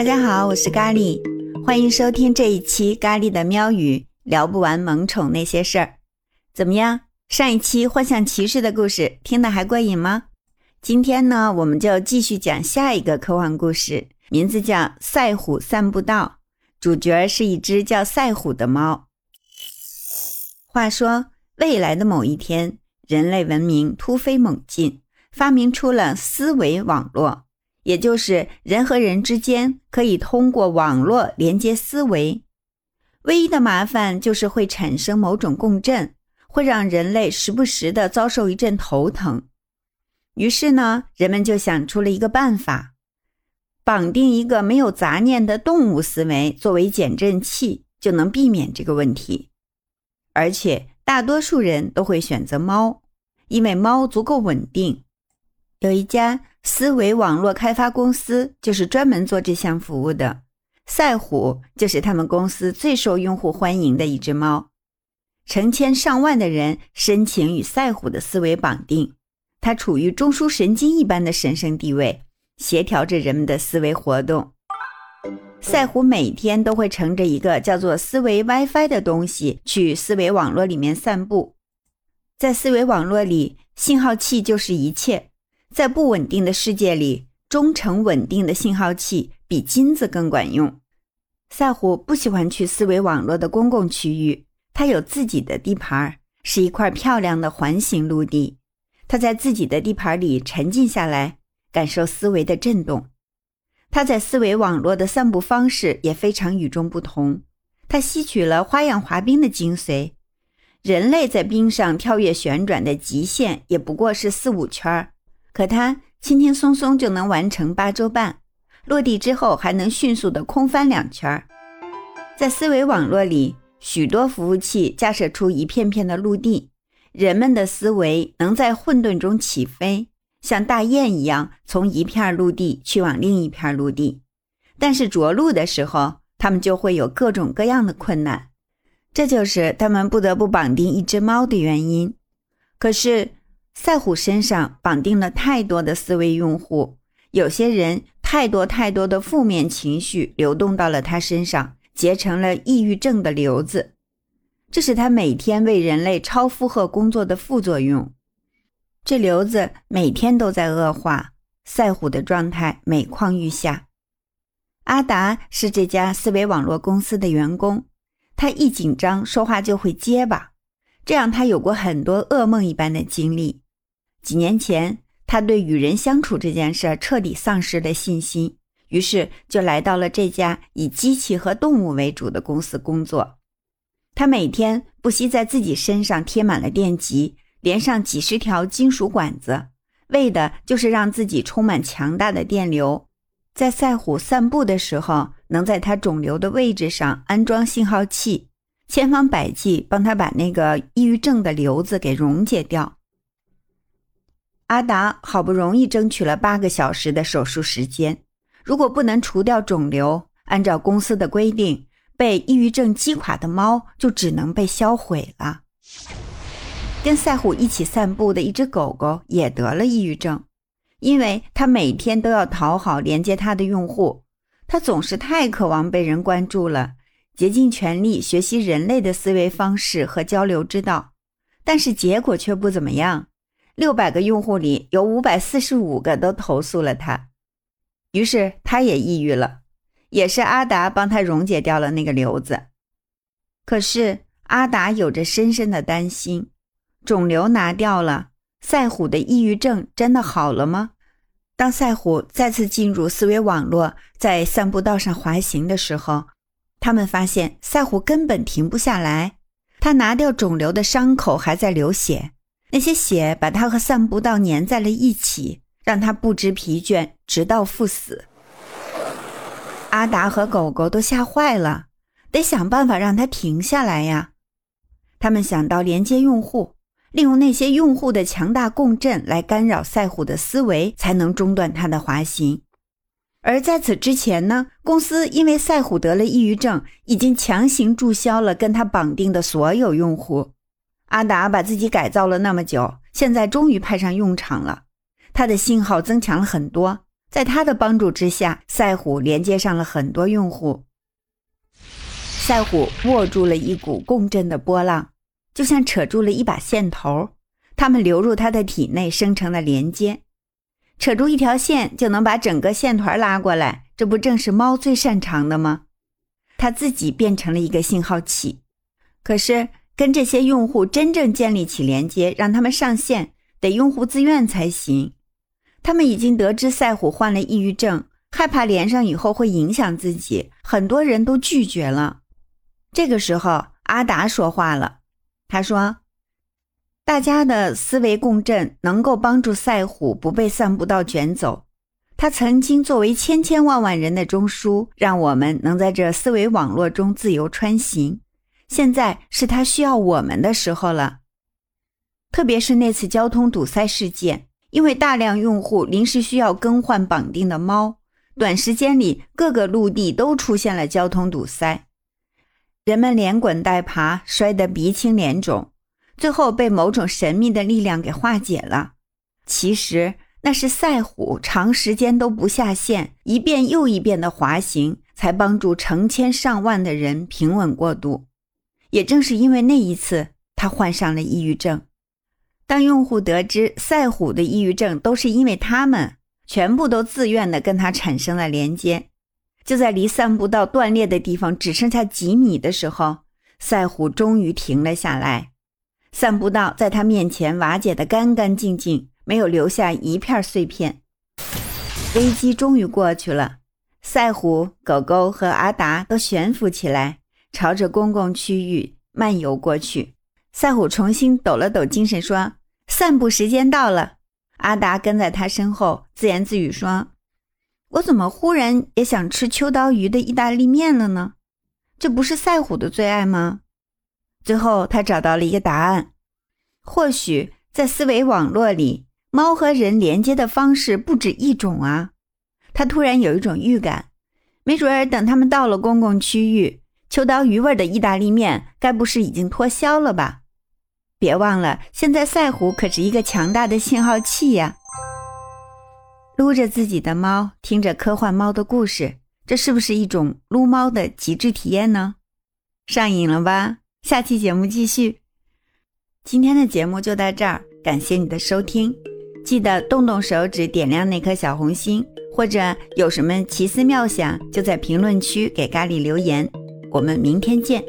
大家好，我是咖喱，欢迎收听这一期咖喱的喵语，聊不完萌宠那些事儿。怎么样？上一期幻象骑士的故事听得还过瘾吗？今天呢，我们就继续讲下一个科幻故事，名字叫《赛虎散步道》，主角是一只叫赛虎的猫。话说，未来的某一天，人类文明突飞猛进，发明出了思维网络。也就是人和人之间可以通过网络连接思维，唯一的麻烦就是会产生某种共振，会让人类时不时的遭受一阵头疼。于是呢，人们就想出了一个办法，绑定一个没有杂念的动物思维作为减震器，就能避免这个问题。而且大多数人都会选择猫，因为猫足够稳定。有一家。思维网络开发公司就是专门做这项服务的。赛虎就是他们公司最受用户欢迎的一只猫，成千上万的人申请与赛虎的思维绑定，它处于中枢神经一般的神圣地位，协调着人们的思维活动。赛虎每天都会乘着一个叫做思维 WiFi 的东西去思维网络里面散步，在思维网络里，信号器就是一切。在不稳定的世界里，忠诚稳定的信号器比金子更管用。赛虎不喜欢去思维网络的公共区域，它有自己的地盘，是一块漂亮的环形陆地。它在自己的地盘里沉静下来，感受思维的震动。它在思维网络的散步方式也非常与众不同。它吸取了花样滑冰的精髓。人类在冰上跳跃旋转的极限也不过是四五圈儿。可它轻轻松松就能完成八周半，落地之后还能迅速的空翻两圈儿。在思维网络里，许多服务器架设出一片片的陆地，人们的思维能在混沌中起飞，像大雁一样从一片陆地去往另一片陆地。但是着陆的时候，他们就会有各种各样的困难，这就是他们不得不绑定一只猫的原因。可是。赛虎身上绑定了太多的思维用户，有些人太多太多的负面情绪流动到了他身上，结成了抑郁症的瘤子。这是他每天为人类超负荷工作的副作用。这瘤子每天都在恶化，赛虎的状态每况愈下。阿达是这家思维网络公司的员工，他一紧张说话就会结巴，这让他有过很多噩梦一般的经历。几年前，他对与人相处这件事彻底丧失了信心，于是就来到了这家以机器和动物为主的公司工作。他每天不惜在自己身上贴满了电极，连上几十条金属管子，为的就是让自己充满强大的电流，在赛虎散步的时候，能在他肿瘤的位置上安装信号器，千方百计帮他把那个抑郁症的瘤子给溶解掉。阿达好不容易争取了八个小时的手术时间，如果不能除掉肿瘤，按照公司的规定，被抑郁症击垮的猫就只能被销毁了。跟赛虎一起散步的一只狗狗也得了抑郁症，因为它每天都要讨好连接它的用户，它总是太渴望被人关注了，竭尽全力学习人类的思维方式和交流之道，但是结果却不怎么样。六百个用户里有五百四十五个都投诉了他，于是他也抑郁了。也是阿达帮他溶解掉了那个瘤子。可是阿达有着深深的担心：肿瘤拿掉了，赛虎的抑郁症真的好了吗？当赛虎再次进入思维网络，在散步道上滑行的时候，他们发现赛虎根本停不下来。他拿掉肿瘤的伤口还在流血。那些血把他和散步道粘在了一起，让他不知疲倦，直到赴死。阿达和狗狗都吓坏了，得想办法让他停下来呀。他们想到连接用户，利用那些用户的强大共振来干扰赛虎的思维，才能中断他的滑行。而在此之前呢，公司因为赛虎得了抑郁症，已经强行注销了跟他绑定的所有用户。阿达把自己改造了那么久，现在终于派上用场了。他的信号增强了很多，在他的帮助之下，赛虎连接上了很多用户。赛虎握住了一股共振的波浪，就像扯住了一把线头，它们流入他的体内，生成了连接。扯住一条线就能把整个线团拉过来，这不正是猫最擅长的吗？它自己变成了一个信号器，可是跟这些用户真正建立起连接，让他们上线，得用户自愿才行。他们已经得知赛虎患了抑郁症，害怕连上以后会影响自己，很多人都拒绝了。这个时候，阿达说话了。他说：“大家的思维共振能够帮助赛虎不被散步道卷走。他曾经作为千千万万人的中枢，让我们能在这思维网络中自由穿行。现在是他需要我们的时候了。特别是那次交通堵塞事件，因为大量用户临时需要更换绑定的猫，短时间里各个陆地都出现了交通堵塞。”人们连滚带爬，摔得鼻青脸肿，最后被某种神秘的力量给化解了。其实那是赛虎长时间都不下线，一遍又一遍的滑行，才帮助成千上万的人平稳过渡。也正是因为那一次，他患上了抑郁症。当用户得知赛虎的抑郁症都是因为他们，全部都自愿的跟他产生了连接。就在离散步道断裂的地方只剩下几米的时候，赛虎终于停了下来。散步道在他面前瓦解得干干净净，没有留下一片碎片。危机终于过去了，赛虎、狗狗和阿达都悬浮起来，朝着公共区域漫游过去。赛虎重新抖了抖精神，说：“散步时间到了。”阿达跟在他身后，自言自语说。我怎么忽然也想吃秋刀鱼的意大利面了呢？这不是赛虎的最爱吗？最后，他找到了一个答案：或许在思维网络里，猫和人连接的方式不止一种啊！他突然有一种预感，没准儿等他们到了公共区域，秋刀鱼味的意大利面该不是已经脱销了吧？别忘了，现在赛虎可是一个强大的信号器呀！撸着自己的猫，听着科幻猫的故事，这是不是一种撸猫的极致体验呢？上瘾了吧？下期节目继续。今天的节目就到这儿，感谢你的收听，记得动动手指点亮那颗小红心，或者有什么奇思妙想，就在评论区给咖喱留言。我们明天见。